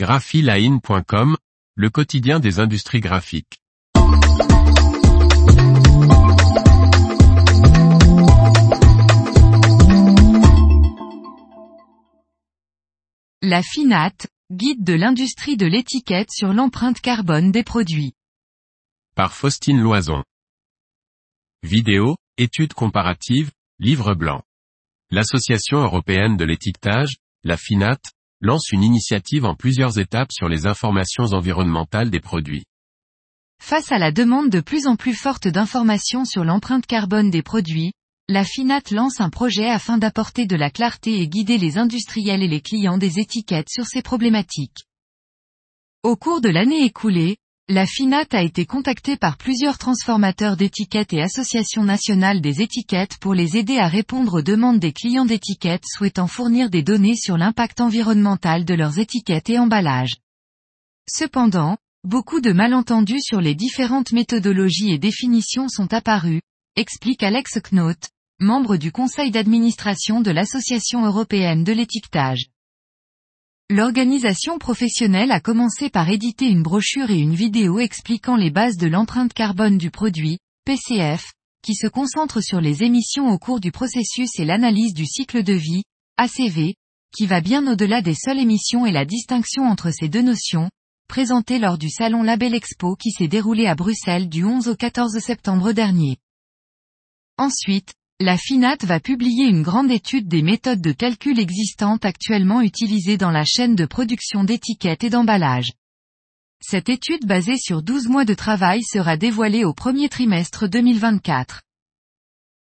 graphiline.com, le quotidien des industries graphiques. La FINAT, guide de l'industrie de l'étiquette sur l'empreinte carbone des produits. Par Faustine Loison. Vidéo, études comparatives, livre blanc. L'Association européenne de l'étiquetage, la FINAT, lance une initiative en plusieurs étapes sur les informations environnementales des produits. Face à la demande de plus en plus forte d'informations sur l'empreinte carbone des produits, la FINAT lance un projet afin d'apporter de la clarté et guider les industriels et les clients des étiquettes sur ces problématiques. Au cours de l'année écoulée, la FINAT a été contactée par plusieurs transformateurs d'étiquettes et associations nationales des étiquettes pour les aider à répondre aux demandes des clients d'étiquettes souhaitant fournir des données sur l'impact environnemental de leurs étiquettes et emballages. Cependant, beaucoup de malentendus sur les différentes méthodologies et définitions sont apparus, explique Alex Knot, membre du conseil d'administration de l'Association européenne de l'étiquetage. L'organisation professionnelle a commencé par éditer une brochure et une vidéo expliquant les bases de l'empreinte carbone du produit, PCF, qui se concentre sur les émissions au cours du processus et l'analyse du cycle de vie, ACV, qui va bien au-delà des seules émissions et la distinction entre ces deux notions, présentée lors du salon Label Expo qui s'est déroulé à Bruxelles du 11 au 14 septembre dernier. Ensuite, la FINAT va publier une grande étude des méthodes de calcul existantes actuellement utilisées dans la chaîne de production d'étiquettes et d'emballages. Cette étude basée sur 12 mois de travail sera dévoilée au premier trimestre 2024.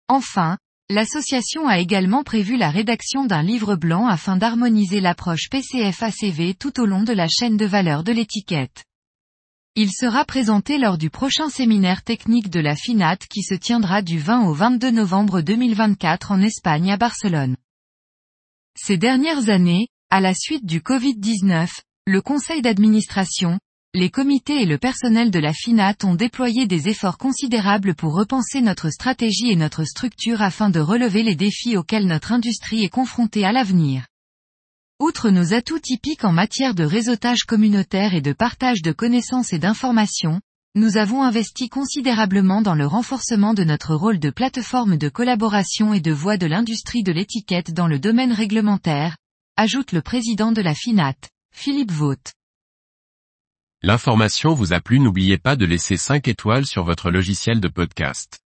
Enfin, l'association a également prévu la rédaction d'un livre blanc afin d'harmoniser l'approche PCF-ACV tout au long de la chaîne de valeur de l'étiquette. Il sera présenté lors du prochain séminaire technique de la FINAT qui se tiendra du 20 au 22 novembre 2024 en Espagne à Barcelone. Ces dernières années, à la suite du Covid-19, le conseil d'administration, les comités et le personnel de la FINAT ont déployé des efforts considérables pour repenser notre stratégie et notre structure afin de relever les défis auxquels notre industrie est confrontée à l'avenir. Outre nos atouts typiques en matière de réseautage communautaire et de partage de connaissances et d'informations, nous avons investi considérablement dans le renforcement de notre rôle de plateforme de collaboration et de voix de l'industrie de l'étiquette dans le domaine réglementaire, ajoute le président de la FINAT, Philippe Vaught. L'information vous a plu n'oubliez pas de laisser 5 étoiles sur votre logiciel de podcast.